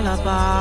了吧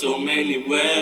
so many ways.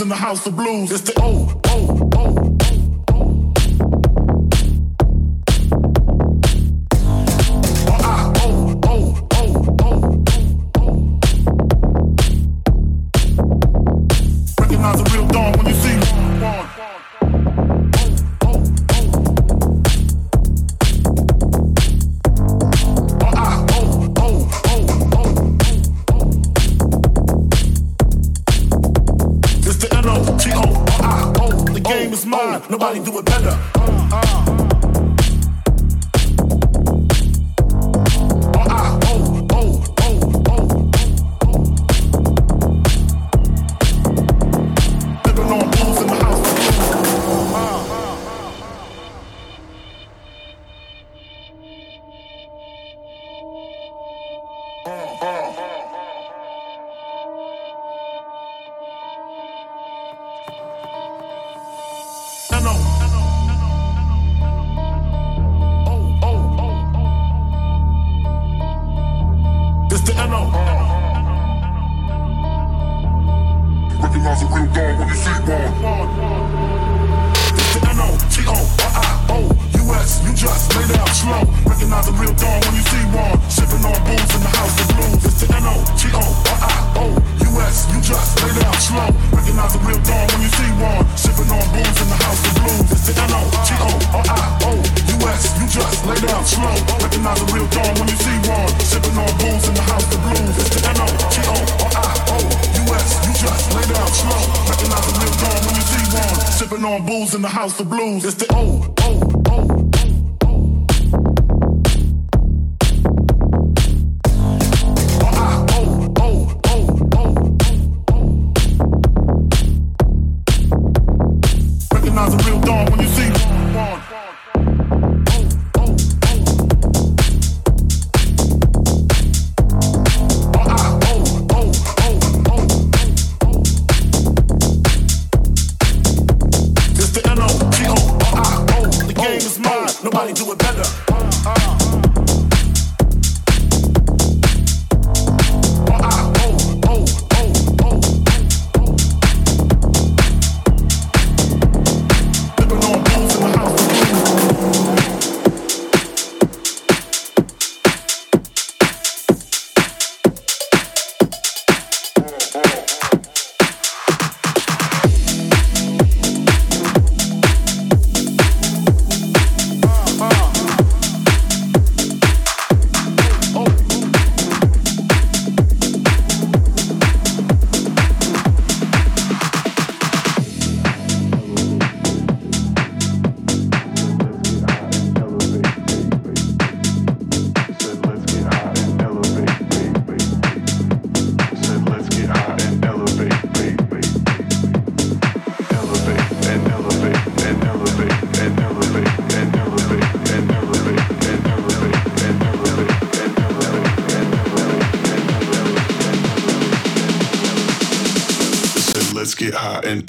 in the house of blues. It's the oh, oh, oh. do it better.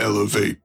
Elevate.